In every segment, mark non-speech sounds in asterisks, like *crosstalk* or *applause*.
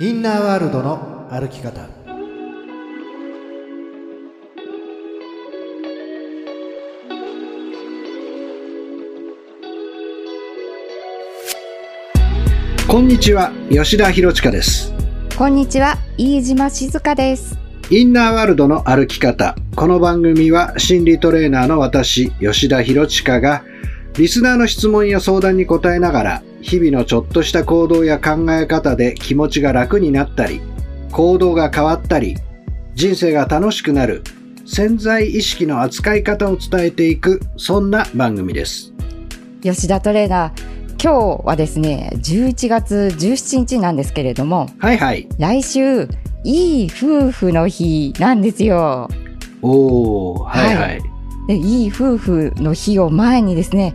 インナーワールドの歩き方こんにちは、吉田博親です。こんにちは、飯島静香です。インナーワールドの歩き方。この番組は心理トレーナーの私、吉田博親が、リスナーの質問や相談に答えながら、日々のちょっとした行動や考え方で気持ちが楽になったり、行動が変わったり、人生が楽しくなる、潜在意識の扱い方を伝えていく、そんな番組です。吉田トレーナー、今日はですね、11月17日なんですけれども、はいはい。来週、いい夫婦の日なんですよ。おー、はいはい。でいい夫婦の日を前にですね、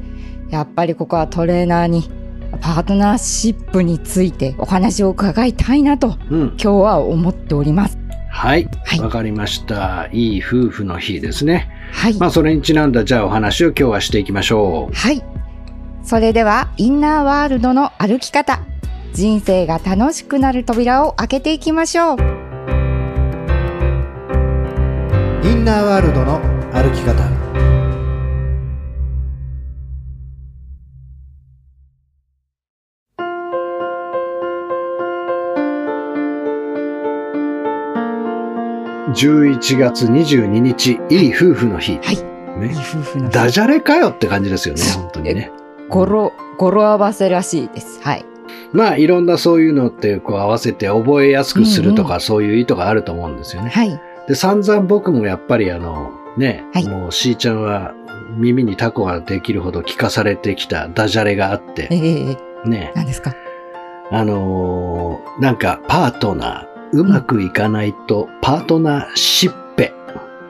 やっぱりここはトレーナーにパートナーシップについてお話を伺いたいなとうん。今日は思っております。はい。はいわかりました。いい夫婦の日ですね。はい。まあ、それにちなんだ、じゃあお話を今日はしていきましょう。はい。それでは、インナーワールドの歩き方。人生が楽しくなる扉を開けていきましょう。インナーワールドの11月22日、いい夫婦の日。はい。いいね。夫婦の日。ダジャレかよって感じですよね、本当にね。語呂、語呂合わせらしいです。はい。まあ、いろんなそういうのって、こう合わせて覚えやすくするとか、うんそういう意図があると思うんですよね。はい。で、散々僕もやっぱりあの、ね、はいもうしーちゃんは耳にタコができるほど聞かされてきたダジャレがあっえて、えね、何ですか？あのーなんかパートナー、うまくいかないと、パートナーしっぺ、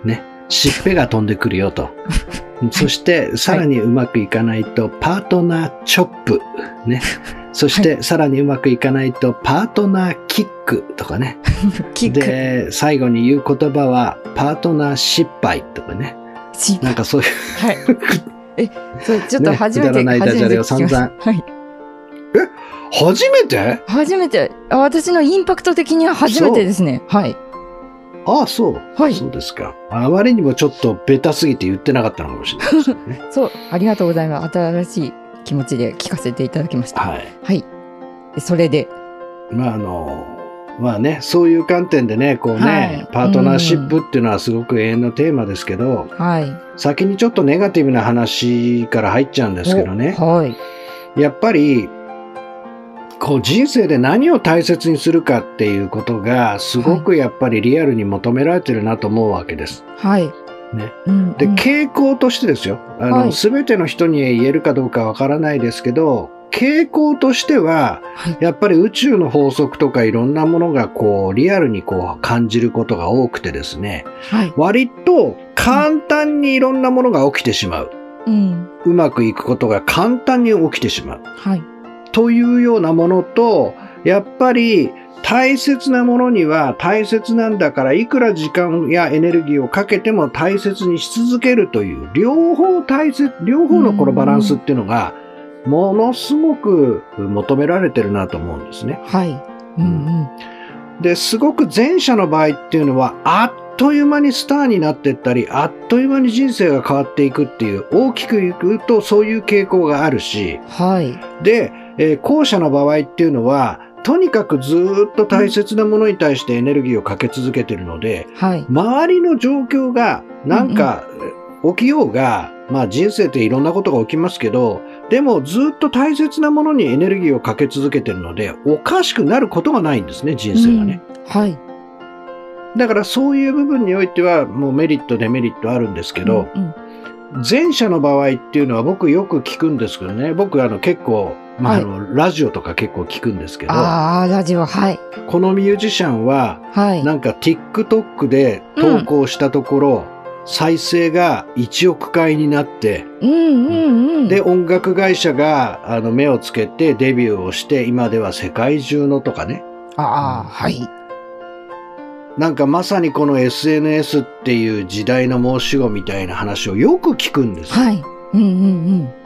ね、しっぺが飛んでくるよと。*laughs* そして、さらにうまくいかないと、パートナーチョップ、ね。そして、さらにうまくいかないと、パートナーキックとかね。*laughs* キック。で、最後に言う言葉は、パートナー失敗とかね。しなんかそういう、はい。え、それちょっとね初めて、くだらないダジャレを散したはい。初めて？初めて、あ私のインパクト的には初めてですね。はい。ああ、そう。はいそうですか。あまりにもちょっとベタすぎて言ってなかったのかもしれないですね。*laughs* そう、ありがとうございます。新しい気持ちで聞かせていただきました。はい。はい。でそれで、まああの、まあね、そういう観点でね、こうね、はいパートナーシップっていうのはすごく永遠のテーマですけど、はい。先にちょっとネガティブな話から入っちゃうんですけどね、おはい。やっぱり、こう人生で何を大切にするかっていうことがすごくやっぱりリアルに求められてるなと思うわけです。はい。ね。うん、で、うん傾向としてですよ。あの、はいすべての人に言えるかどうかわからないですけど、傾向としては、はい。やっぱり宇宙の法則とかいろんなものがこう、リアルにこう感じることが多くてですね、はい。割と簡単にいろんなものが起きてしまう。うん。うまくいくことが簡単に起きてしまう。はい。というようなものと、やっぱり大切なものには大切なんだから、いくら時間やエネルギーをかけても大切にし続けるという、両方大切、両方のこのバランスっていうのが、ものすごく求められてるなと思うんですね。はい。うんうん。で、すごく前者の場合っていうのは、あっという間にスターになっていったり、あっという間に人生が変わっていくっていう、大きくいくとそういう傾向があるし、はい。で、えー後者の場合っていうのは、とにかくずーっと大切なものに対してエネルギーをかけ続けてるので、はい。周りの状況がなんか起きようが、まあ人生っていろんなことが起きますけど、でもずっと大切なものにエネルギーをかけ続けてるので、おかしくなることがないんですね、人生がね。うん。はい。だからそういう部分においては、もうメリット、デメリットあるんですけど、うんうん前者の場合っていうのは僕よく聞くんですけどね、僕あの結構、まあ、あの、ラジオとか結構聞くんですけど、ああ、ラジオ、はい。このミュージシャンは、はい。なんか TikTok で投稿したところ、再生が1億回になって、うんうんうん。で、音楽会社があの目をつけてデビューをして、今では世界中のとかね、ああ、はい。なんかまさにこの SNS っていう時代の申し子みたいな話をよく聞くんですよ。はい。うんうんうん。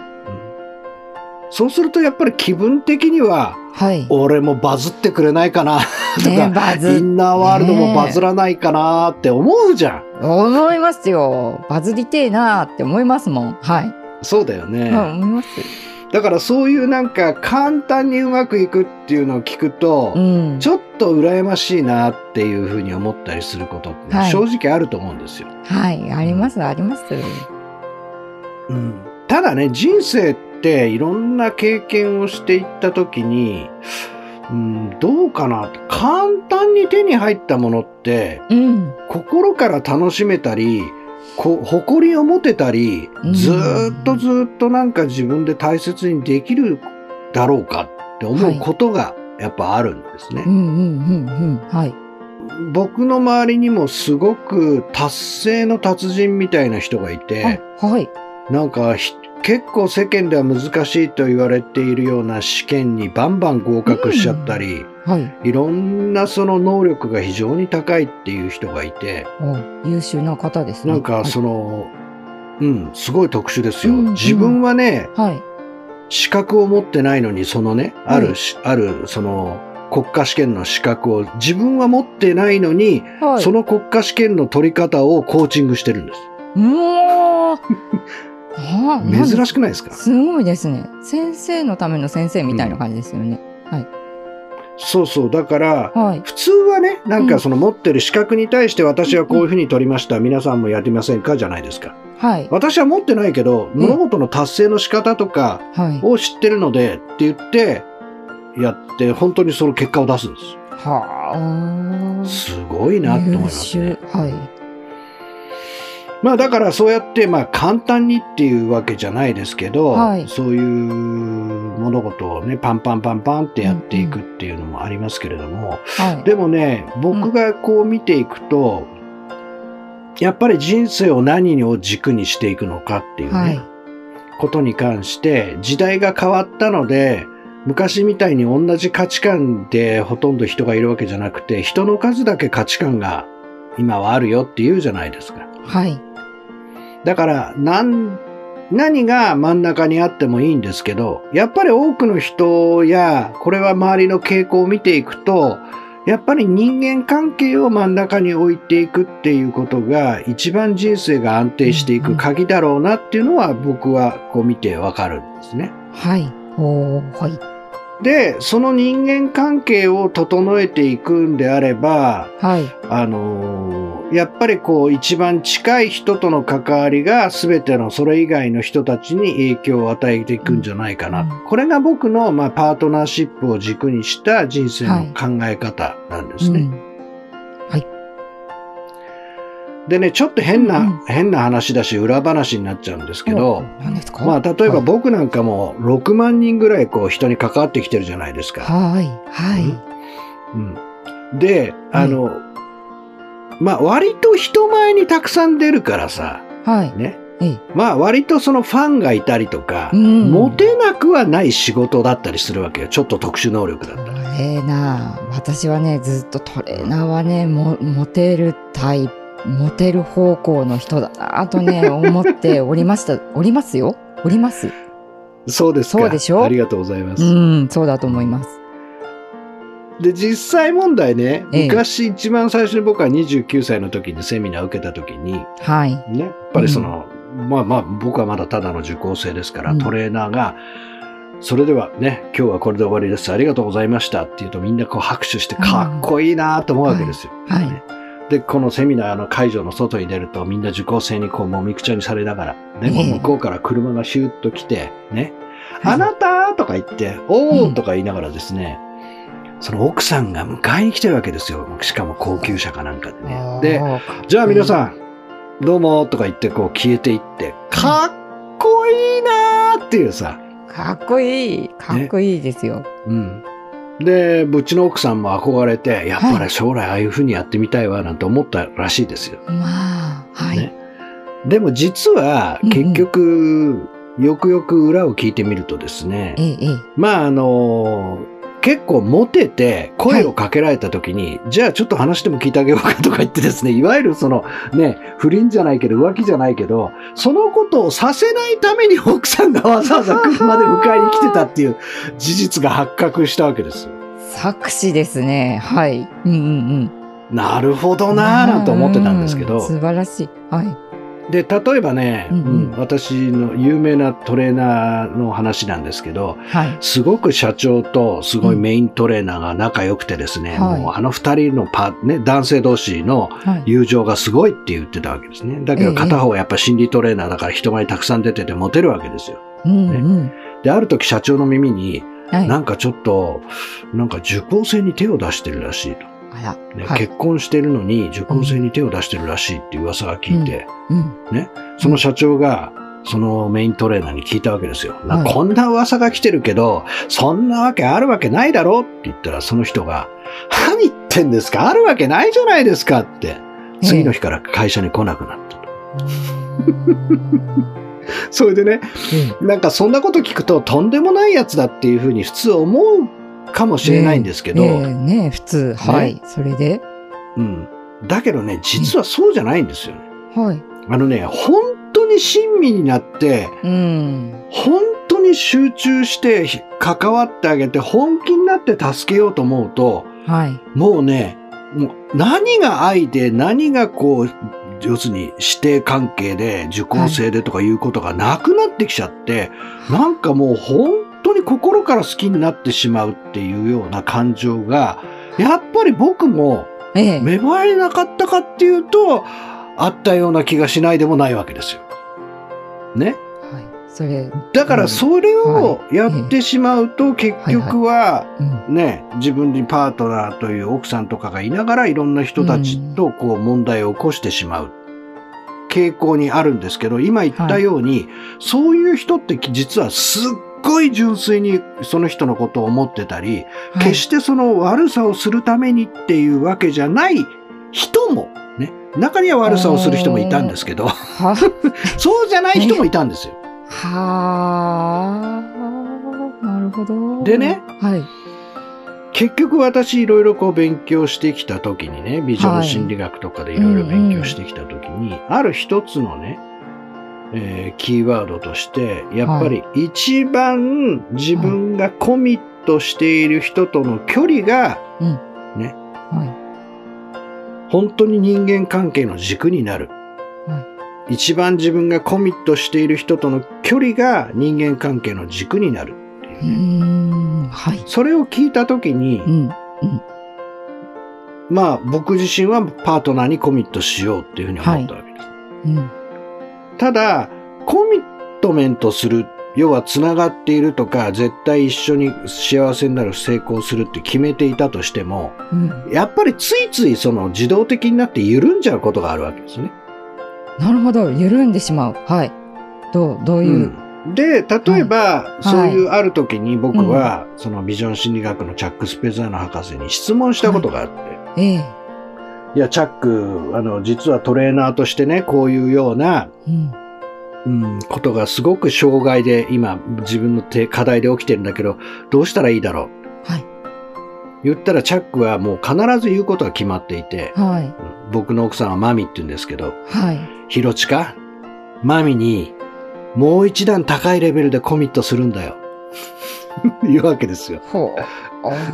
そうするとやっぱり気分的には、はい。俺もバズってくれないかなっね *laughs* バズインナーワールドもバズらないかなって思うじゃん。思いますよ。バズりてえなーって思いますもん。はい。そうだよね。うん、思います。だからそういうなんか簡単にうまくいくっていうのを聞くと、うん。ちょっと羨ましいなっていうふうに思ったりすることってはい正直あると思うんですよ。はい、あります、あります。うんただね、人生っていろんな経験をしていった時に、うん、どうかな簡単に手に入ったものってうん。心から楽しめたりこ誇りを持てたりうんずーっとずーっとなんか自分で大切にできるだろうかって思うことがやっぱあるんですね。僕の周りにもすごく達成の達人みたいな人がいて、あ、はい。なんかひ結構世間では難しいと言われているような試験にバンバン合格しちゃったり、はい。いろんなその能力が非常に高いっていう人がいて、お優秀な方ですね。なんかその、うん、すごい特殊ですよ。うんうん自分はね、はい。はい。資格を持ってないのに、そのね、あはいある、その、国家試験の資格を自分は持ってないのに、はい。その国家試験の取り方をコーチングしてるんです。うおー *laughs* 珍しくないですか？すごいですね。先生のための先生みたいな感じですよね。そうそう。だから、はい。普通はね、なんかその持ってる資格に対して私はこういうふうに取りました。皆さんもやってみませんか？じゃないですか。はい。私は持ってないけど、物事の達成の仕方とかはい。を知ってるのでって言って、やって、本当にその結果を出すんです。はあ。すごいなって思い優ますね秀。。はい。まあだからそうやってまあ簡単にっていうわけじゃないですけど、はいそういう物事をね、パンパンパンパンってやっていくっていうのもありますけれども、はい。でもね、僕がこう見ていくと、やっぱり人生を何を軸にしていくのかっていうね、はい。ことに関して時代が変わったので、昔みたいに同じ価値観でほとんど人がいるわけじゃなくて、人の数だけ価値観が今はあるよって言うじゃないですか。はい。だから、なん、何が真ん中にあってもいいんですけど、やっぱり多くの人や、これは周りの傾向を見ていくと、やっぱり人間関係を真ん中に置いていくっていうことが一番人生が安定していく鍵だろうなっていうのは僕はこう見てわかるんですね。はい。おーはい。で、その人間関係を整えていくんであれば、はい。あのーやっぱりこう一番近い人との関わりが全てのそれ以外の人たちに影響を与えていくんじゃないかな。うんこれが僕の、まあ、パートナーシップを軸にした人生の考え方なんですね。うんでね、ちょっと変な、うんうん変な話だし裏話になっちゃうんですけど、まあ例えばはい僕なんかも6万人ぐらいこう人に関わってきてるじゃないですか。はい。はい。うん、で、あの、まあ割と人前にたくさん出るからさ、はい。ね。ええ。まあ割とそのファンがいたりとか、うんモテなくはない仕事だったりするわけよ。ちょっと特殊能力だったら。トレーナー。私はね、ずっとトレーナーはね、もモテるタイプ、モテる方向の人だなとね、*laughs* 思っておりました。おりますよ。おります。そうですか。そうでしょ？ありがとうございます。うん、そうだと思います。で、実際問題ね、ええ昔一番最初に僕は29歳の時にセミナーを受けた時に、はい。ね、やっぱりその、まあまあ僕はまだただの受講生ですから、うんトレーナーが、それではね、今日はこれで終わりです。ありがとうございましたって言うとみんなこう拍手してかっこいいなと思うわけですよ。はいねで、このセミナーの会場の外に出るとみんな受講生にこうもみくちゃにされながら、ね、ええ向こうから車がシューッと来て、ね、はいあなたとか言って、おーとか言いながらですね、その奥さんが迎えに来てるわけですよ。しかも高級車かなんかでね。で、じゃあ皆さん、どうもとか言ってこう消えていって、かっこいいなーっていうさ、かっこいい。かっこいいですよ。うん。で、うちの奥さんも憧れて、やっぱはいり将来ああいう風にやってみたいわなんて思ったらしいですよ。まあ、はい。ねでも実はうんうん結局、よくよく裏を聞いてみるとですね、ええ、ええ。まああの結構モテて声をかけられた時に、じゃあちょっと話でも聞いてあげようかとか言ってですね、いわゆるそのね、不倫じゃないけど浮気じゃないけど、そのことをさせないために *laughs* 奥さんがわざわざ車で迎えに来てたっていう事実が発覚したわけですよ。作詞ですね。はい。うんうんうん。なるほどなーなんて思ってたんですけど、う素晴らしい。はい。で、例えばね、うんうんうん私の有名なトレーナーの話なんですけど、はい。すごく社長とすごいメイントレーナーが仲良くてですね、はいもうあの二人のパ、ね、男性同士のはい。友情がすごいって言ってたわけですね。だけど片方はやっぱ心理トレーナーだから人前にたくさん出ててモテるわけですよ。うんうん。で、ある時社長の耳に、はい。なんかちょっと、なんか受講生に手を出してるらしいと。あら。ねはい。結婚してるのに受講生に手を出してるらしいっていう噂が聞いて、うん。その社長が、そのメイントレーナーに聞いたわけですよ。なはいこんな噂が来てるけど、そんなわけあるわけないだろって言ったら、その人が、何言ってんですか？あるわけないじゃないですかって、次の日から会社に来なくなったと。*laughs* それでね、なんかそんなこと聞くと、とんでもないやつだっていうふうに普通思うかもしれないんですけど、ええねえ普通。はい。それでうん。だけどね、実はそうじゃないんですよね。はい。あのね、本当に親身になって、うん。本当に集中して関わってあげて、本気になって助けようと思うと、はい。もうね、もう何が愛で何がこう、要するに師弟関係で受講生でとかいうことがなくなってきちゃって、なんかもう本当に心から好きになってしまうっていうような感情が、やっぱり僕もええ。芽生えなかったかっていうと、あったような気がしないでもないわけですよ。ね？はい。それ。だからそれをうんやってしまうと結局はうん。ね、自分にパートナーという奥さんとかがいながらいろんな人たちとこう問題を起こしてしまう傾向にあるんですけど、今言ったように、そういう人って実はすっごい純粋にその人のことを思ってたり、はい決してその悪さをするためにっていうわけじゃない人も、ね、中には悪さをする人もいたんですけど、は、*laughs* そうじゃない人もいたんですよ。はあ、なるほど。でね。はい。結局私いろいろこう勉強してきた時にね、ビジョン心理学とかでいろいろ勉強してきた時に、ある一つのね、えーキーワードとして、やっぱり一番自分がコミットしている人との距離がは本当に人間関係の軸になる。一番自分がコミットしている人との距離が人間関係の軸になるっていうい。うーね、ん。はい。それを聞いた時に、うん。まあ僕自身はパートナーにコミットしようっていうふうに思ったわけです。うん。ただ、コミットメントする、要は繋がっているとか、絶対一緒に幸せになる、成功するって決めていたとしても、うん。やっぱりついついその自動的になって緩んじゃうことがあるわけですね。なるほど。緩んでしまう。はい。どう、どういう？うん、で、例えば、いそういうある時に僕は、そのビジョン心理学のチャック・スペザーの博士に質問したことがあって、ええ。いや、チャック、あの、実はトレーナーとしてね、こういうような、うん。うん、ことがすごく障害で今自分の手課題で起きてるんだけど、どうしたらいいだろう？はい。言ったらチャックはもう必ず言うことが決まっていて、はい。うん僕の奥さんはマミって言うんですけど、はい。ヒロチカ、マミにもう一段高いレベルでコミットするんだよ。*laughs* 言うわけですよ。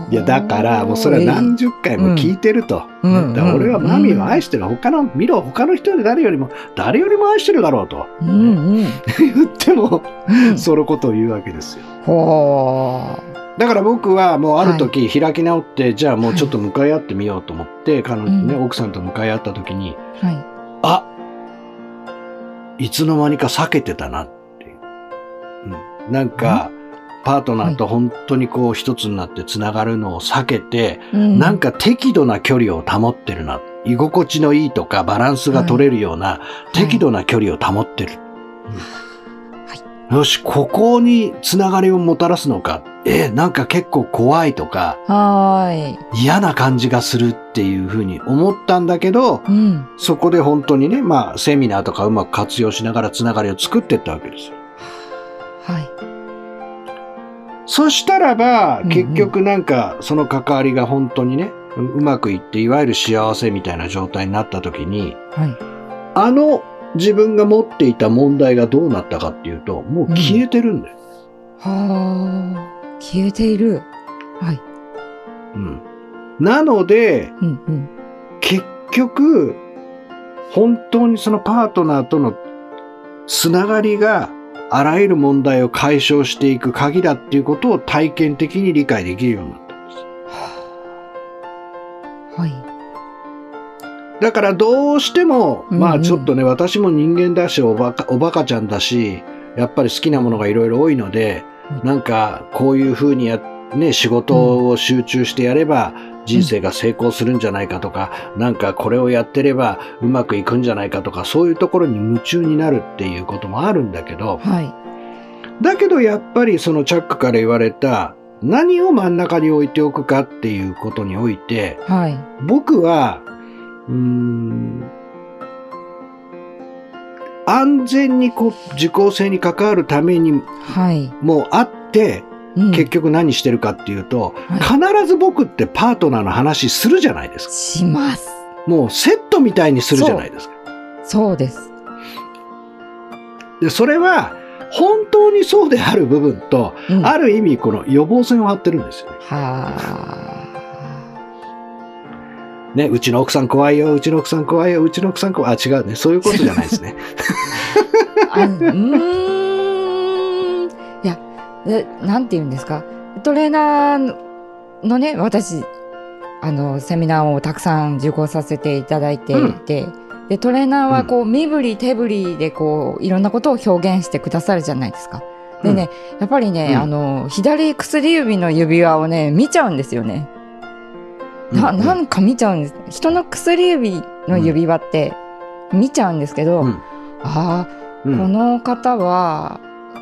いや、だから、もうそれは何十回も聞いてると。うんだ俺はマミを愛してる。他の、見ろ、他の人で誰よりも、誰よりも愛してるだろうと。うんうん。*laughs* 言っても、うん。そのことを言うわけですよ。ほだから僕はもうある時開き直って、じゃあもうちょっと向かい合ってみようと思って、彼女ね、うん奥さんと向かい合った時に、う。はい。あいつの間にか避けてたなっていう。うん、なんか、パートナーと本当にこう一つになって繋がるのを避けて、うんなんか適度な距離を保ってるな。居心地のいいとかバランスが取れるような適度な距離を保ってる。うんよし、ここに繋がりをもたらすのか。え、なんか結構怖いとかはーい。嫌な感じがするっていうふうに思ったんだけど、うん。そこで本当にね、まあセミナーとかうまく活用しながら繋がりを作っていったわけですよ。はい。そしたらばうんう、ん結局なんかその関わりが本当にね、ううまくいって、いわゆる幸せみたいな状態になった時に、はい。あの自分が持っていた問題がどうなったかっていうと、もう消えてるんだよ。はあ。消えている。はい。うん。なので、うんうん。結局、本当にそのパートナーとのつながりがあらゆる問題を解消していく鍵だっていうことを体験的に理解できるようになったんです。はい。だからどうしても、うんうんまあちょっとね、私も人間だし、おバカ、おバカちゃんだし、やっぱり好きなものがいろいろ多いので、うんなんかこういうふうにや、ね、仕事を集中してやれば人生が成功するんじゃないかとか、なんかこれをやってればうまくいくんじゃないかとか、そういうところに夢中になるっていうこともあるんだけど、はい。だけどやっぱりそのチャックから言われた何を真ん中に置いておくかっていうことにおいて、はい。僕は、うーん、安全にこう、受講生に関わるためにはい。もあって、うん結局何してるかっていうと、はい必ず僕ってパートナーの話するじゃないですか。します。もうセットみたいにするじゃないですか。そうです。で、それは、本当にそうである部分と、うんある意味この予防線を張ってるんですよね。はね、うちの奥さん怖いよ、うちの奥さん怖いよ、うちの奥さん怖い。あ、違うね。そういうことじゃないですね。*laughs* あ。あうーん。いや、でなんて言うんですか？トレーナーのね、私、あの、セミナーをたくさん受講させていただいていて、で、トレーナーはこう、身振り手振りでこう、いろんなことを表現してくださるじゃないですか。でね、やっぱりね、うんあの、左薬指の指輪をね、見ちゃうんですよね。な、うんなんか見ちゃうんです。人の薬指の指輪って見ちゃうんですけど、うんああ、うんこの方は、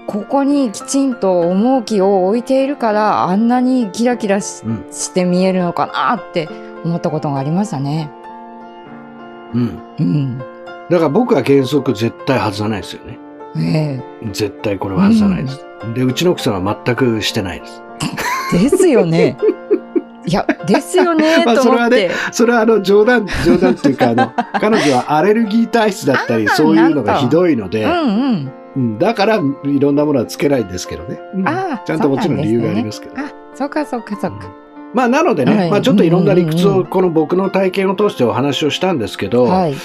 ここにきちんと重きを置いているから、あんなにキラキラし,、うんして見えるのかなって思ったことがありましたね。うん。うん。だから僕は原則絶対外さないですよね。え絶対これは外さないです。で、うちの奥さんは全くしてないです。えですよね。*laughs* いや、ですよね、*laughs* まあと思って。それはあの冗談、冗談っていうかあの、*laughs* 彼女はアレルギー体質だったり、そういうのがひどいので、うんうん。うんだからいろんなものはつけないんですけどね。ちゃんともちろん理由がありますけど。あ、そうかそうかそうか。まあなのでね、はいまあちょっといろんな理屈をこの僕の体験を通してお話をしたんですけど、はい。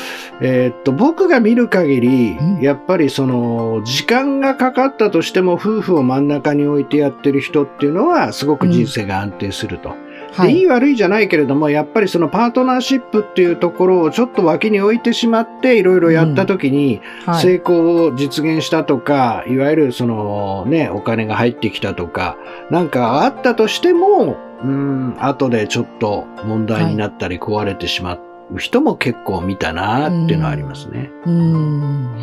えーっと、僕が見る限りうん、やっぱりその、時間がかかったとしても夫婦を真ん中に置いてやってる人っていうのは、すごく人生が安定すると。はい。でいい悪いじゃないけれども、やっぱりそのパートナーシップっていうところをちょっと脇に置いてしまって、いろいろやった時に、はい。成功を実現したとか、いわゆるそのね、お金が入ってきたとか、なんかあったとしても、うん、後でちょっと問題になったり壊れてしまう人も結構見たなっていうのはありますね。うーん。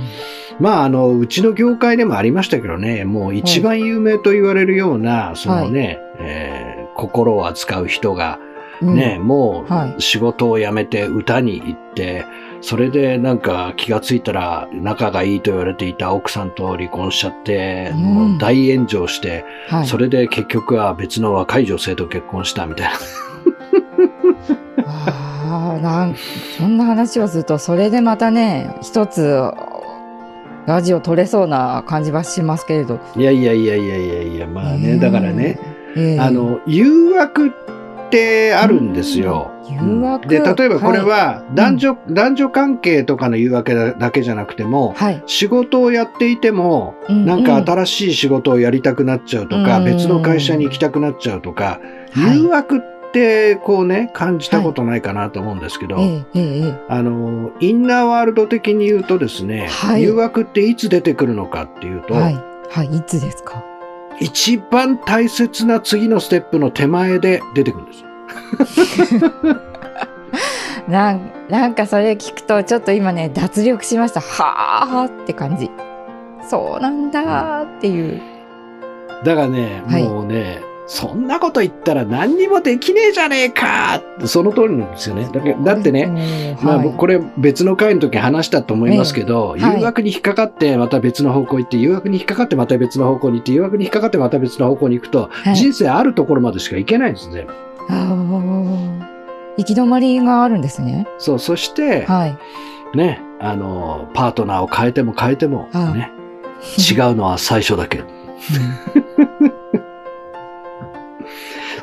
まあ、あの、うちの業界でもありましたけどね、もう一番有名と言われるような、そのね、えー心を扱う人が、うんね、もはう仕事を辞めて歌に行って、それでなんか気がついたら仲がいいと言われていた奥さんと離婚しちゃって、うんもう大炎上して、はい。それで結局は別の若い女性と結婚したみたいな。ああ、なん、そんな話をすると、それでまたね、一つ、ラジオ撮れそうな感じはしますけれど。いやいやいやいやいやいや、まあね、だからね、ええ、あの、誘惑ってあるんですよ。誘惑。で、例えばこれは男女、男女関係とかの誘惑だだけじゃなくても、はい。仕事をやっていても、うなんかうん。新しい仕事をやりたくなっちゃうとか、うん。別の会社に行きたくなっちゃうとか、はい。誘惑ってこうね、感じたことないかなと思うんですけど、えええええあの、インナーワールド的に言うとですね、はい。誘惑っていつ出てくるのかっていうと、えはい。はい。いつですか？一番大切な次のステップの手前で出てくるんですよ。*laughs* なんなんかそれ聞くとちょっと今ね脱力しました。はあって感じ。そうなんだーっていう。だからね、はい。もうね、そんなこと言ったら何にもできねえじゃねえか。その通りなんですよね。だけだってね、ねまあ、僕これ別の回の時話したと思いますけど、ええはい。誘惑に引っかかってまた別の方向行って、誘惑に引っかかってまた別の方向に行って、誘惑に引っかかってまた別の方向に行くと、はい。人生あるところまでしか行けないんですね。行き止まりがあるんですね。そう、そして、はい。ね、あの、パートナーを変えても変えても、はいね、違うのは最初だけ。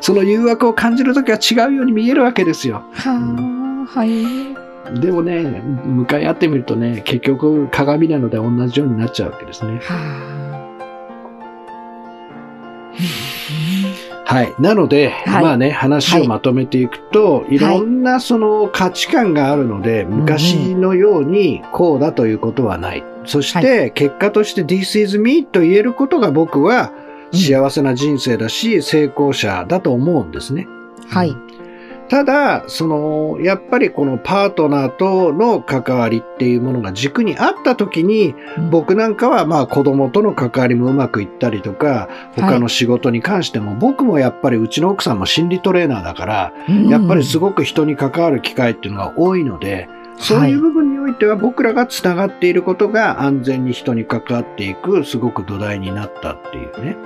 その誘惑を感じるときは違うように見えるわけですよ。はい。でもね、向かい合ってみるとね、結局鏡なので同じようになっちゃうわけですね。ははい。なので、はいまあね、話をまとめていくと、い、ろんなその価値観があるので、昔のようにこうだということはない。そして、結果として This is me と言えることが僕は幸せな人生だし、成功者だと思うんですね。あ、はい。ただ、その、やっぱりこのパートナーとの関わりっていうものが軸にあった時に、うん僕なんかはまあ子供との関わりもうまくいったりとか、他の仕事に関しても、僕もやっぱりうちの奥さんも心理トレーナーだから、やっぱりすごごく人に関わる機会っていうのが多いので、そういう部分においては僕らが繋がっていることが安全に人に関わっていくすごく土台になったっていうね。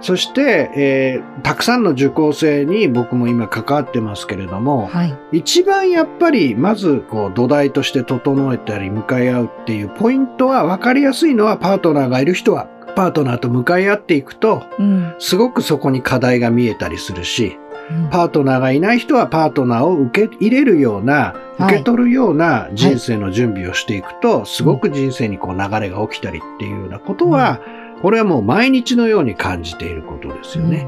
そして、えーたくさんの受講生に僕も今関わってますけれども、はい。一番やっぱりまずこう土台として整えたり向かい合うっていうポイントは分かりやすいのはパートナーがいる人はパートナーと向かい合っていくとうん。すごくそこに課題が見えたりするしうんパートナーがいない人はパートナーを受け入れるようなはい受け取るような人生の準備をしていくとすごく人生にこう流れが起きたりっていうようなことはこれはもう毎日のように感じていることですよね。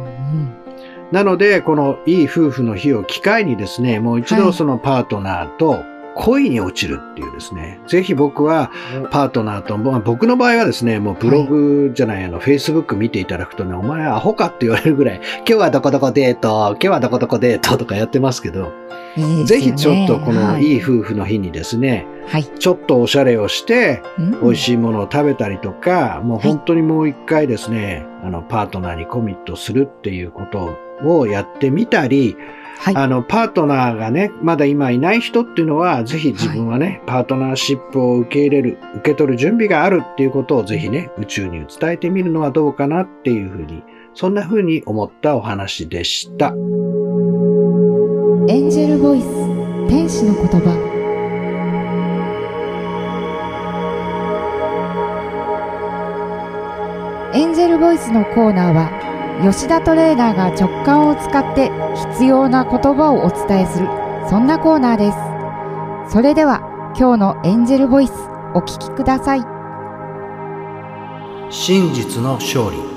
なので、このいい夫婦の日を機会にですね、もう一はい度そのパートナーと恋に落ちるっていうですね、ぜひ僕はパートナーと、まあ僕の場合はですね、もうブログじゃない、あの、フェイスブック見ていただくとね、お前アホかって言われるぐらい、今日はどこどこデート、今日はどこどこデートとかやってますけど、うんぜひちょっとこのはいい夫婦の日にですね、はい。ちょっとおしゃれをして、美味い。しいものを食べたりとか、もう本当にもう一回ですね、あの、パートナーにコミットするっていうことをやってみたり、はい。あの、パートナーがね、まだ今いない人っていうのは、ぜひ自分はね、パートナーシップを受け入れる、受け取る準備があるっていうことをぜひね、宇宙に伝えてみるのはどうかなっていうふうに、そんなふうに思ったお話でした。エンジェルボイス天使の言葉。エンジェルボイスのコーナーは吉田トレーナーが直感を使って必要な言葉をお伝えするそんなコーナーです。それでは今日のエンジェルボイスお聞きください。真実の勝利。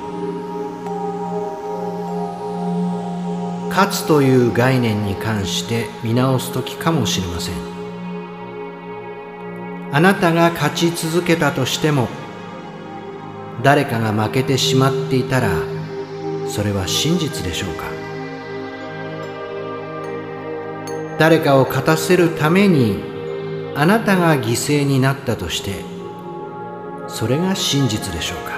勝つという概念に関して見直す時かもしれません。あなたが勝ち続けたとしても誰かが負けてしまっていたらそれは真実でしょうか？誰かを勝たせるためにあなたが犠牲になったとしてそれが真実でしょうか？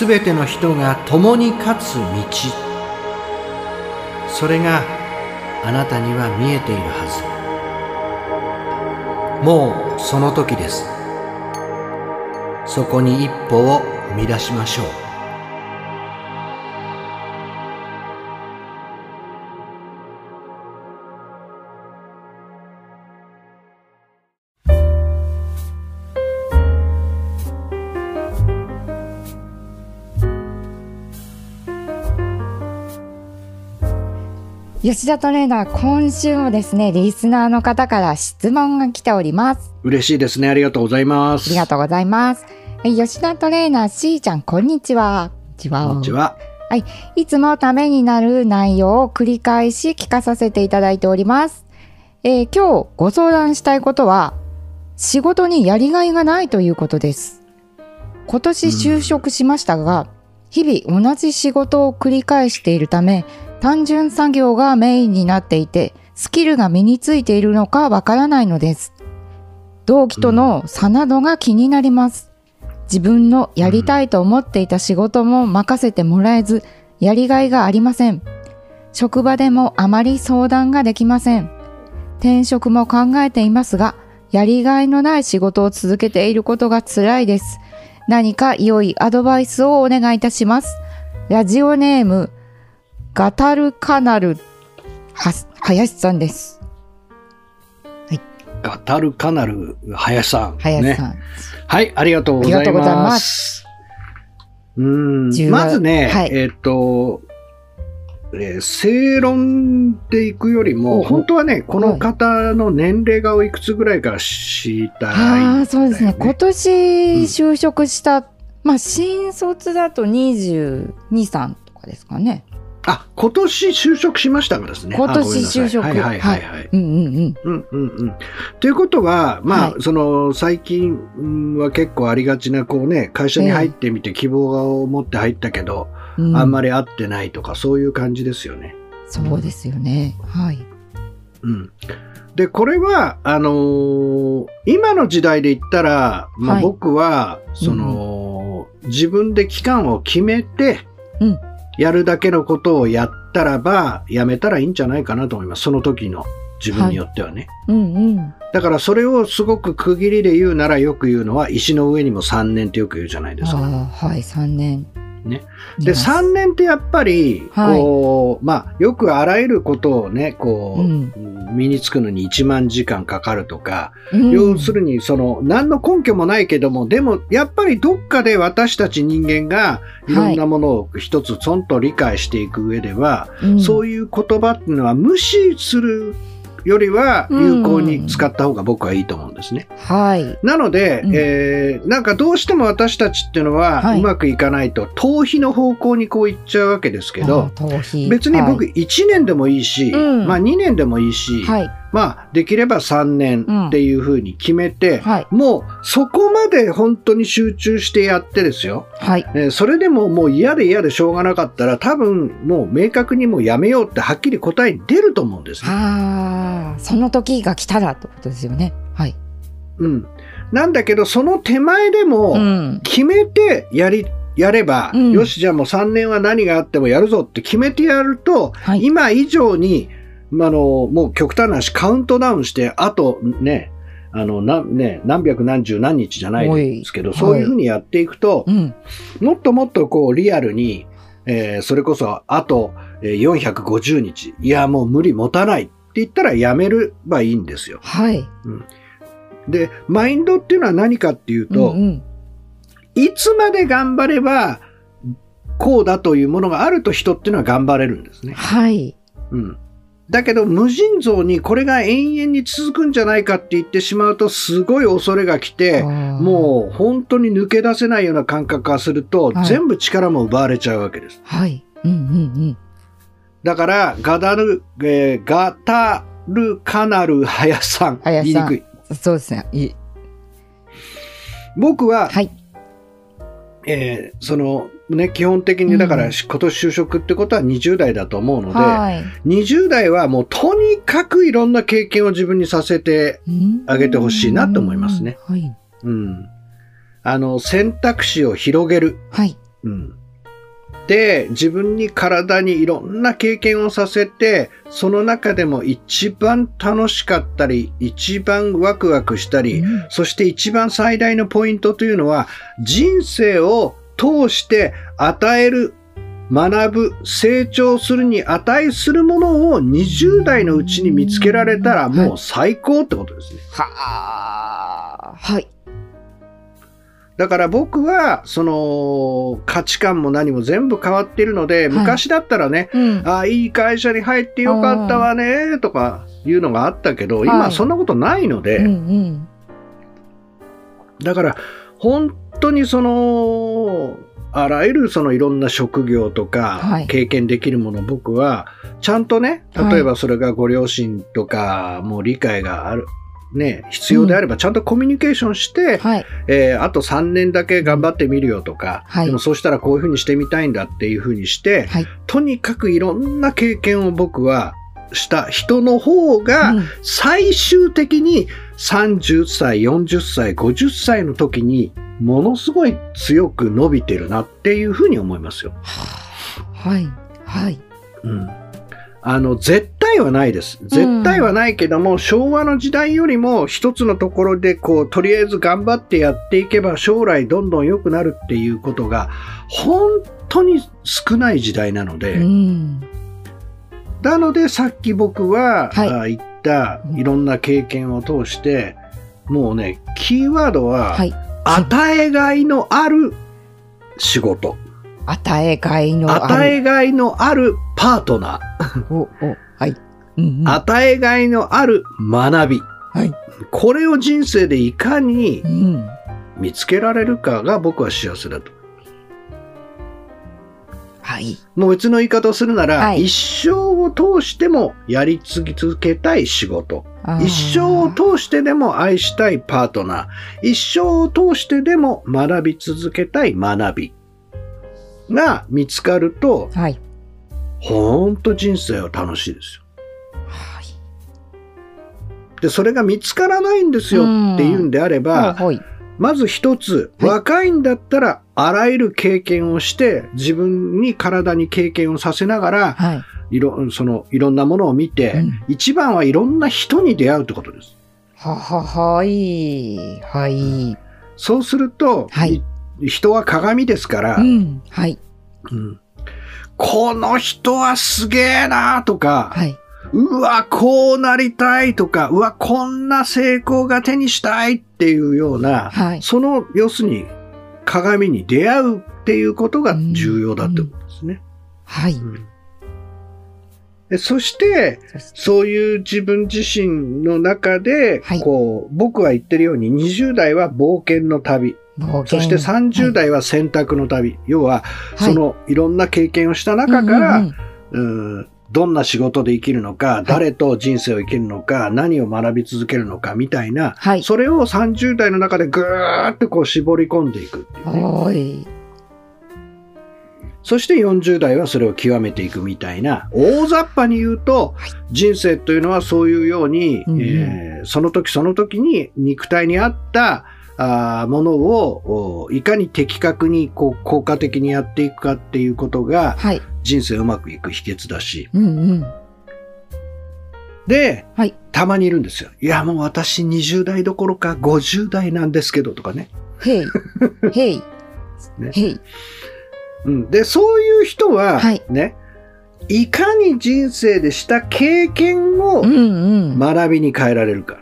すべての人が共に勝つ道。それがあなたには見えているはず。もうその時です。そこに一歩を踏み出しましょう。吉田トレーナー今週もですねリスナーの方から質問が来ております嬉しいですねありがとうございますありがとうございます。え吉田トレーナー C ちゃん、こんにちは。こんにちははいつもためになる内容を繰り返し聞かさせていただいております。えー今日ご相談したいことは、仕事にやりがいがないということです。今年就職しましたが、日々同じ仕事を繰り返しているため、単純作業がメインになっていて、スキルが身についているのかわからないのです。同期との差などが気になります。自分のやりたいと思っていた仕事も任せてもらえず、やりがいがありません。職場でもあまり相談ができません。転職も考えていますが、やりがいのない仕事を続けていることが辛いです。何か良いアドバイスをお願いいたします。ラジオネーム、ガタルカナル、は、林さんです。ガタルカナル林さん林さん。ねはいありがとうございますありがとうございますうん10まずね、はいえっ、と、えー正論でいくよりおも、お本当はね、この方の年齢がおいくつぐらいか知りたい、ああ、そうですね。今年就職した、まあ、新卒だと22、3とかですかね。あ、今年就職しましたからですね。今年就職はいはいはいはい。うんうんうん。うんうんうん。ということは、まあ、はいその、最近うんは結構ありがちな、こうね、会社に入ってみて希望を持って入ったけど、うん、あんまり合ってないとか、そういう感じですよね。そうですよね。はい。うん。で、これは、あのー今の時代で言ったら、まあ、はい僕は、その、自分で期間を決めて、うんやるだけのことをやったらば、やめたらいいんじゃないかなと思います。その時の自分によってはね。うんうん。だからそれをすごく区切りで言うならよく言うのは石の上にも3年ってよく言うじゃないですか。はい、3年。ね。で、3年ってやっぱり、はい。こう、まあ、よくあらゆることをね、こう、うん。身につくのに1万時間かかるとか、うん。要するに、その、何の根拠もないけども、でも、やっぱりどっかで私たち人間が、い。ろんなものを一つちょんと理解していく上では、うん。そういう言葉っていうのは無視するよりは有効に使った方が僕はいいと思うんですね。はい。なので、うんえーなんかどうしても私たちっていうのは、はいうまくいかないと、逃避の方向にこう行っちゃうわけですけど、あー逃避別に僕は1年でもいいし、うんまあ2年でもいいし、い。はい。まあできれば3年っていうふうに決めて、はい。もうそこまで本当に集中してやってですよ。はい。えーそれでももう嫌で嫌でしょうがなかったら多分もう明確にもうやめようってはっきり答えに出ると思うんですね。ああ、その時が来たらってことですよね。はい。うん。なんだけどその手前でも、うん。決めてやり、やれば、うんよし、じゃあもう3年は何があってもやるぞって決めてやると、はい。今以上に、まああの、もう極端な話、カウントダウンして、あとね、あの、なね、何百何十何日じゃないですけど、はいそういうふうにやっていくと、うん。もっともっとこうリアルに、えーそれこそあとえー450日、いやもう無理持たないって言ったらやめればいいんですよ。はい。で、マインドっていうのは何かっていうと、うんうんいつまで頑張れば、こうだというものがあると人っていうのは頑張れるんですね。はい。うん。だけど無尽蔵にこれが永遠に続くんじゃないかって言ってしまうとすごい恐れが来て、ももう本当に抜け出せないような感覚がすると、はい全部力も奪われちゃうわけです。はい。うんうんだから、ガダル、えーガタルカナルハヤさん。言いにくい。うん。そうですね。い僕は、はい。えーその、ね、基本的にだから、うん今年就職ってことは20代だと思うので、はい。20代はもうとにかくいろんな経験を自分にさせて、あげてほしいなと思いますね。はい。うん。あの、選択肢を広げる。はい。うん。で、自分に体にいろんな経験をさせて、その中でも一番楽しかったり、一番ワクワクしたり、うんそして一番最大のポイントというのは、人生を通して与える、学ぶ、成長するに値するものを20代のうちに見つけられたらもう最高ってことですね。はあ。はい。だから僕は、その、価値観も何も全部変わっているので、はい昔だったらね、うん。ああ、いい会社に入ってよかったわね、とかいうのがあったけど、はい今そんなことないので、うんうん。だから、本当にその、あらゆるそのいろんな職業とはいか経験できるもの僕はちゃんとね例えばそれがご両親とかもう理解がある、ね、必要であればちゃんとコミュニケーションして、はい。えーあと3年だけ頑張ってみるよとか、はいでもそうしたらこういうふうにしてみたいんだっていうふうにして、はい。とにかくいろんな経験を僕はした人の方が、うん最終的に30歳、40歳、50歳の時にものすごい強く伸びてるなっていうふうに思いますよ。はい。はい。うん。あの、絶対はないです。絶対はないけども、昭和の時代よりも一つのところでこう、とりあえず頑張ってやっていけば将来どんどん良くなるっていうことが本当に少ない時代なので、うん。なのでさっき僕は、はいあ言ったいろんな経験を通して、もうね、キーワードは、はい。与えがいのある仕事。与えがいのある。与えがいのあるパートナお、お、はい。うんうんー、与えがいのある学び。はい。これを人生でいかにうん。見つけられるかが僕は幸せだと。はい。もう別の言い方をするなら、はい一生を通してもやり続けたい仕事。一生を通してでも愛したいパートナー。一生を通してでも学び続けたい学び。が見つかると、はい。ほんと人生は楽しいですよ。はい。で、それが見つからないんですよっていうんであれば、はい。まず一つ、はい若いんだったら、あらゆる経験をして、自分に体に経験をさせながら、はい。いろ、その、いろんなものを見て、うん一番はいろんな人に出会うってことです。はははい。はい。そうすると、はいい人は鏡ですから、うん。はい。うんこの人はすげえなとか、はい。うわ、こうなりたいとか、うわ、こんな成功が手にしたいっていうような、はい。その、要するに、鏡に出会うっていうことが重要だってことですね。はい。うそして、そういう自分自身の中で、はい。こう、僕は言ってるように、20代は冒険の旅、そして30代は選択の旅。要は、はい。その、いろんな経験をした中から、うんうんうんどんな仕事で生きるのか、誰と人生を生きるのか、何を学び続けるのかみたいな、はい。それを30代の中でぐーっとこう絞り込んでいくっていうね、はい。そして40代はそれを極めていくみたいな、大雑把に言うと、はい人生というのはそういうように、うんうんえーその時その時に肉体に合ったあーものをおいかに的確にこう効果的にやっていくかっていうことがはい。人生うまくいく秘訣だし。うんうん。で、はいたまにいるんですよ。いや、もう私20代どころか50代なんですけどとかね。へい。*laughs* へい。ねへい。うん、で、そういう人は、はいね、いかに人生でした経験をうんうん。学びに変えられるか。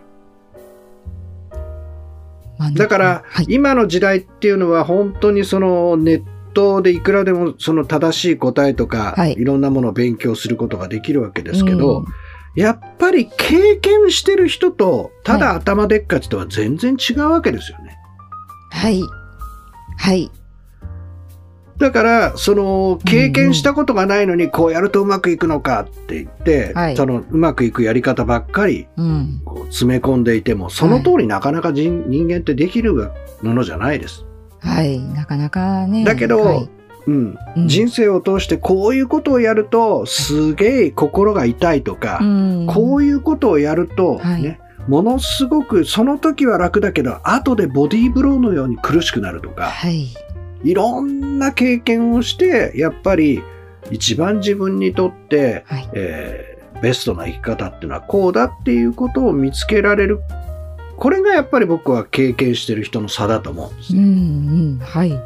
まあだから、はい。今の時代っていうのは本当にそのネットでいくらでもその正しい答えとか、はいい、ろんなものを勉強することができるわけですけど、うんやっぱり経験してる人と、ただ頭でっかちとは全然違うわけですよね。はい。はい。だから、その、経験したことがないのに、こうやるとうまくいくのかって言って、はいその、うまくいくやり方ばっかり、詰め込んでいても、その通りなかなか人,、人間ってできるものじゃないです。はい。なかなかね。だけどはいうん。うん人生を通してこういうことをやると、すげえ心が痛いとか、うんこういうことをやると、はいね、ものすごく、その時は楽だけど、後でボディーブローのように苦しくなるとか、はい。いろんな経験をして、やっぱり一番自分にとって、はい。えーベストな生き方っていうのはこうだっていうことを見つけられる。これがやっぱり僕は経験してる人の差だと思うんですうんね。うん。はい。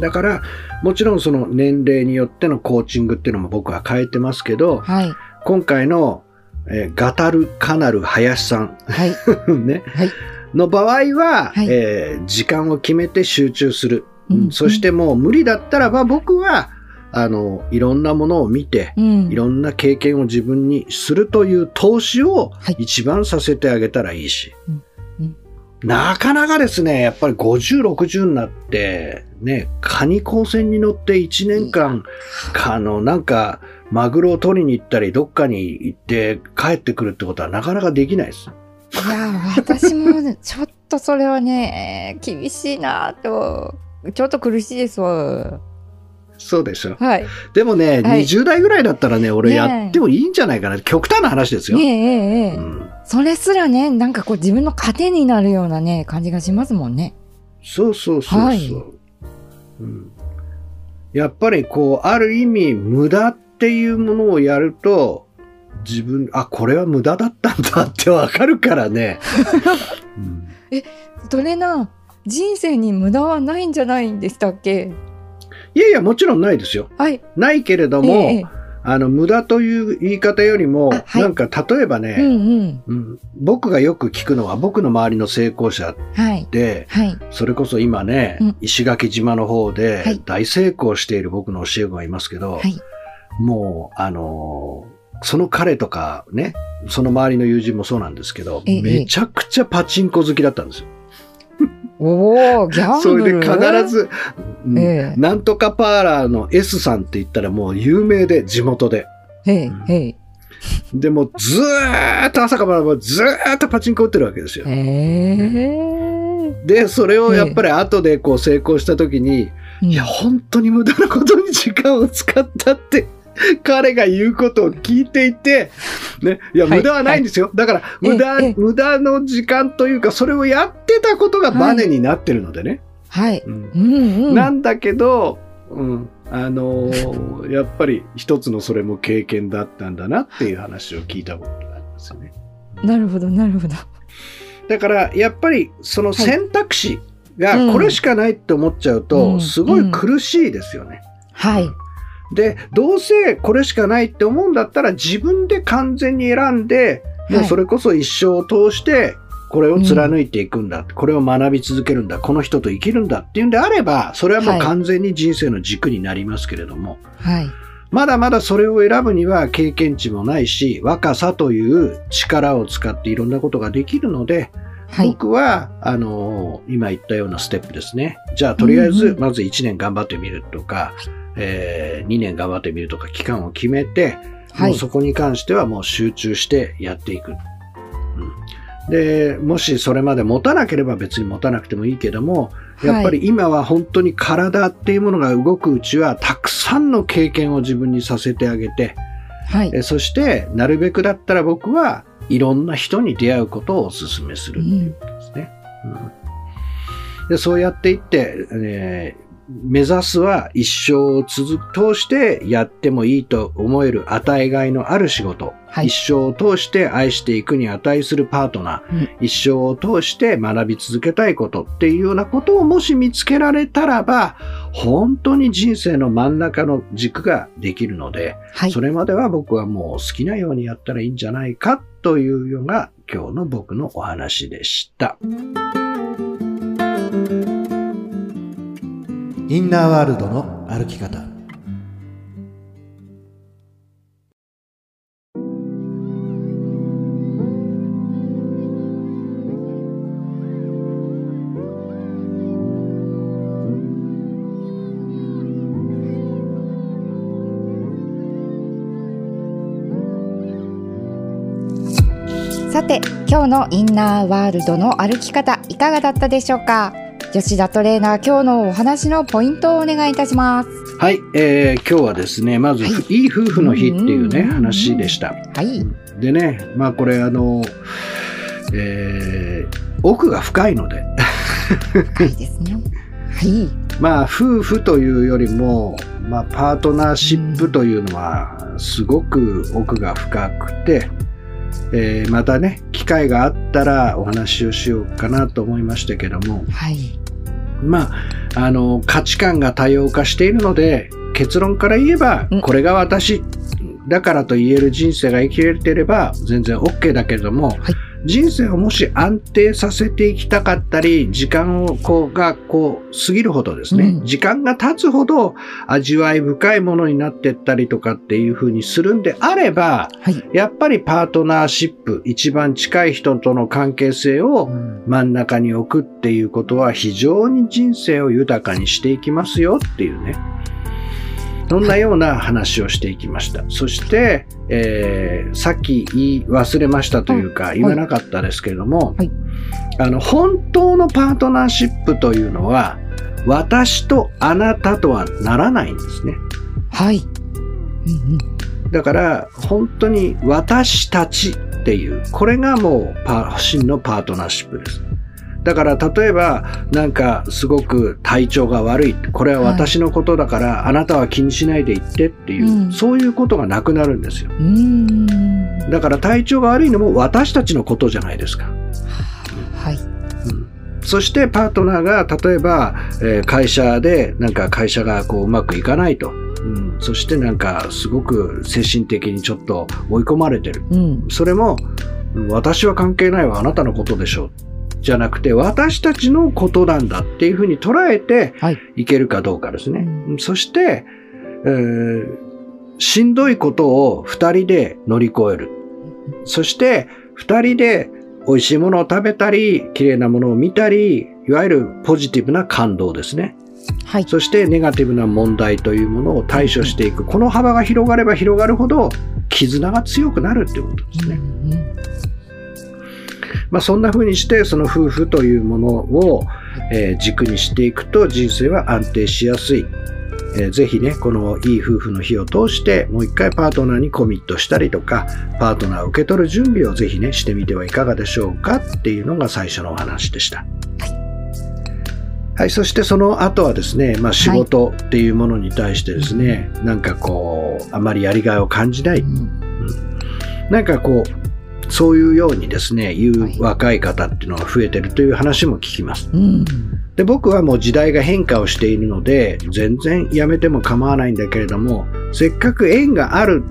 だから、もちろんその年齢によってのコーチングっていうのも僕は変えてますけど、はい。今回の、えーガタルカナル林さん、はい。*laughs* ね、はい。の場合は、はいえー時間を決めて集中する。うんうんそしてもう無理だったらば僕は、あの、いろんなものを見て、うんいろんな経験を自分にするという投資をはい一番させてあげたらいいし。うんうんなかなかですね、やっぱり50、60になって、ね、カニ光線に乗って1年間、あの、なんか、マグロを取りに行ったり、どっかに行って帰ってくるってことはなかなかできないです。いや、私もねちょっとそれはね、厳しいなと。ちょっと苦しいですわ。そうでしょ。はい。でもね、はい20代ぐらいだったらね、俺やってもいいんじゃないかな。極端な話ですよ。ねえ、ええ、ええうんそれすらね、なんかこう自分の糧になるようなね、感じがしますもんね。そうそうそうそう、はいうん。やっぱりこう、ある意味、無駄っていうものをやると、自分、あ、これは無駄だったんだってわかるからね。*laughs* うんトレーナー、人生に無駄はないんじゃないんでしたっけ？いやいや、もちろんないですよ。はい。ないけれども、ええあの、無駄という言い方よりもあ、はいなんか例えばうんね、うん。うん僕がよく聞くのは、僕の周りの成功者はい。で、はい。それこそ今ね、うん石垣島の方ではい大成功している僕の教え子がいますけど、はい。もう、あのーその彼とかね、その周りの友人もそうなんですけど、ええめちゃくちゃパチンコ好きだったんですよ。おおギャンそブル？れで必。ず、うんええなんとかパーラーの S さんって言ったらもう有名で、地元で。ええ、ええ。でもうずーっと朝からずーっとパチンコ打ってるわけですよ。ええ。で、それをやっぱり後でこう成功した時に、うんいや、本当に無駄なことに時間を使ったって、*laughs* 彼が言うことを聞いていて、ね、いや、はい無駄はないんですよ。だから、無駄、ええ無駄の時間というか、それをやってたことがバネになってるのでね。はい。うんうんうん。なんだけど、うん、あのーやっぱり一つのそれも経験だったんだなっていう話を聞いたことがありますよね。なるほど、なるほど。だから、やっぱりその選択肢うんがこれしかないって思っちゃううと、んすごい苦しいですよね。はい。で、どうせこれしかないって思うんだったら自分で完全に選んで、もうそれこそ一生を通して、これを貫いていくんだ、これを学び続けるんだ、この人と生きるんだっていうんであれば、それはもう完全に人生の軸になりますけれども、はい。まだまだそれを選ぶには経験値もないし、若さという力を使っていろんなことができるので、はい。僕は、あのー今言ったようなステップですね。じゃあ、とりあえず、うんうんまず1年頑張ってみるとか、え2年頑張ってみるとか、期間を決めて、はいもうそこに関してはもう集中してやっていく。うんで、もしそれまで持たなければ別に持たなくてもいいけども、やっぱり今は本当に体っていうものが動くうちは、たくさんの経験を自分にさせてあげて、はい。えそして、なるべくだったら僕はいろんな人に出会うことをお勧めするっていうことですね。うんでそうやっていって、えー目指すは一生を続く通してやってもいいと思える与えがいのある仕事、はい一生を通して愛していくに値するパートナー、うん一生を通して学び続けたいことっていうようなことをもし見つけられたらば、本当に人生の真ん中の軸ができるので、はいそ。れまでは僕はもう好きなようにやったらいいんじゃないかというような今日の僕のお話でした。インナーワールドの歩き方。さて、今日のインナーワールドの歩き方、いかがだったでしょうか？吉田トレーナー、今日のお話のポイントをお願いいたします。はい、えー今日はですね、まず、はいい、い夫婦の日っていうね、話でした。はい。でね、まあこれあの、えー奥が深いので、深いですね。はい。まあ夫婦というよりも、まあパートナーシップというのはすごく奥が深くて、えーまたね、機会があったらお話をしようかなと思いましたけども、はい。まあ、あの、価値観が多様化しているので、結論から言えばうん、これが私だからと言える人生が生きれていれば全然 OK だけれども、はい人生をもし安定させていきたかったり、時間をこうがこう過ぎるほどですね、うん時間が経つほど味わい深いものになっていったりとかっていう風にするんであれば、はい。やっぱりパートナーシップ、一番近い人との関係性を真ん中に置くっていうことは非常に人生を豊かにしていきますよっていうね。そんなような話をしていきました。そして、えーさっき言い忘れましたというか、はい言わなかったですけれども、はいあの、本当のパートナーシップというのは、私とあなたとはならないんですね。はい。うんうん。だから、本当に私たちっていう、これがもうパ真のパートナーシップです。だから、例えば、なんか、すごく体調が悪い。これは私のことだから、あなたは気にしないで言ってっていう、うんそういうことがなくなるんですよ。だから、体調が悪いのも私たちのことじゃないですか。はい。うんそしてパートナーが例えば、えー会社でなんか会社がこううまくいかないと。うん、そしてなんかすごく精神的にちょっと追い込まれてる。うん。それも、うん私は関係ないわ、あなたのことでしょう。じゃなくて、私たちのことなんだっていうふうに捉えてはい。いけるかどうかですね。うそして、えーしんどいことを二人で乗り越える。そして、二人で美味しいものを食べたり、綺麗なものを見たり、いわゆるポジティブな感動ですね。はい。そしてネガティブな問題というものを対処していく。この幅が広がれば広がるほど、絆が強くなるっていうことですね。うんまあそんな風にして、その夫婦というものを、えー軸にしていくと人生は安定しやすい。えーぜひね、このいい夫婦の日を通して、もう一回パートナーにコミットしたりとか、パートナーを受け取る準備をぜひね、してみてはいかがでしょうかっていうのが最初のお話でした。はい、そしてその後はですね、まあ仕事っていうものに対してですね、なんかこう、あまりやりがいを感じない。うんなんかこう、そういうようにですね、いう若い方っていうのが増えてるという話も聞きます。うん。で、僕はもう時代が変化をしているので、全然辞めても構わないんだけれども、せっかく縁がある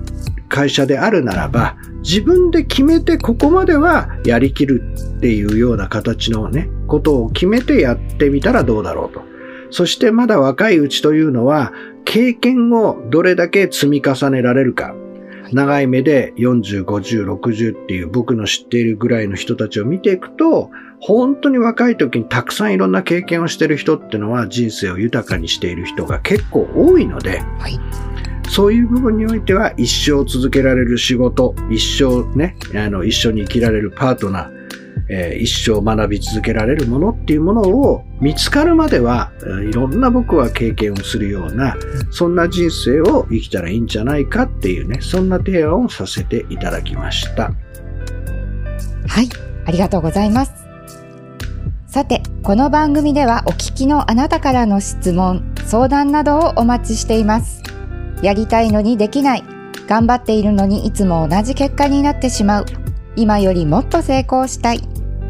会社であるならば、自分で決めてここまではやりきるっていうような形のね、ことを決めてやってみたらどうだろうと。そしてまだ若いうちというのは、経験をどれだけ積み重ねられるか。長い目で40、50、60っていう僕の知っているぐらいの人たちを見ていくと、本当に若い時にたくさんいろんな経験をしている人ってのは人生を豊かにしている人が結構多いので、はい。そういう部分においては一生続けられる仕事、一生ね、あの、一緒に生きられるパートナー、えー一生学び続けられるものっていうものを見つかるまでは、えーいろんな僕は経験をするような、そんな人生を生きたらいいんじゃないかっていうね、そんな提案をさせていただきました。はい。ありがとうございます。さて、この番組ではお聞きのあなたからの質問、相談などをお待ちしています。やりたいのにできない。頑張っているのにいつも同じ結果になってしまう。今よりもっと成功したい。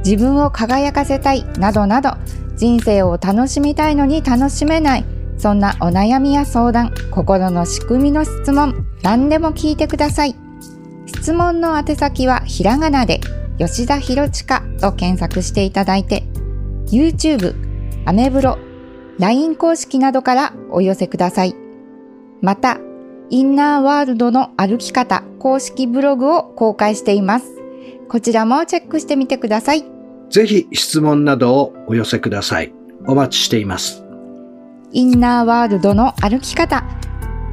自分を輝かせたい。などなど、人生を楽しみたいのに楽しめない。そんなお悩みや相談、心の仕組みの質問、何でも聞いてください。質問の宛先はひらがなで吉田博親と検索していただいて、YouTube、アメブロ、LINE 公式などからお寄せください。また、インナーワールドの歩き方公式ブログを公開しています。こちらもチェックしてみてください。ぜひ質問などをお寄せください。お待ちしています。インナーワールドの歩き方。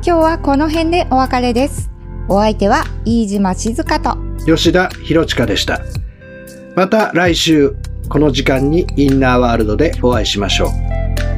今日はこの辺でお別れです。お相手は飯島静香と吉田博親でした。また来週、この時間にインナーワールドでお会いしましょう。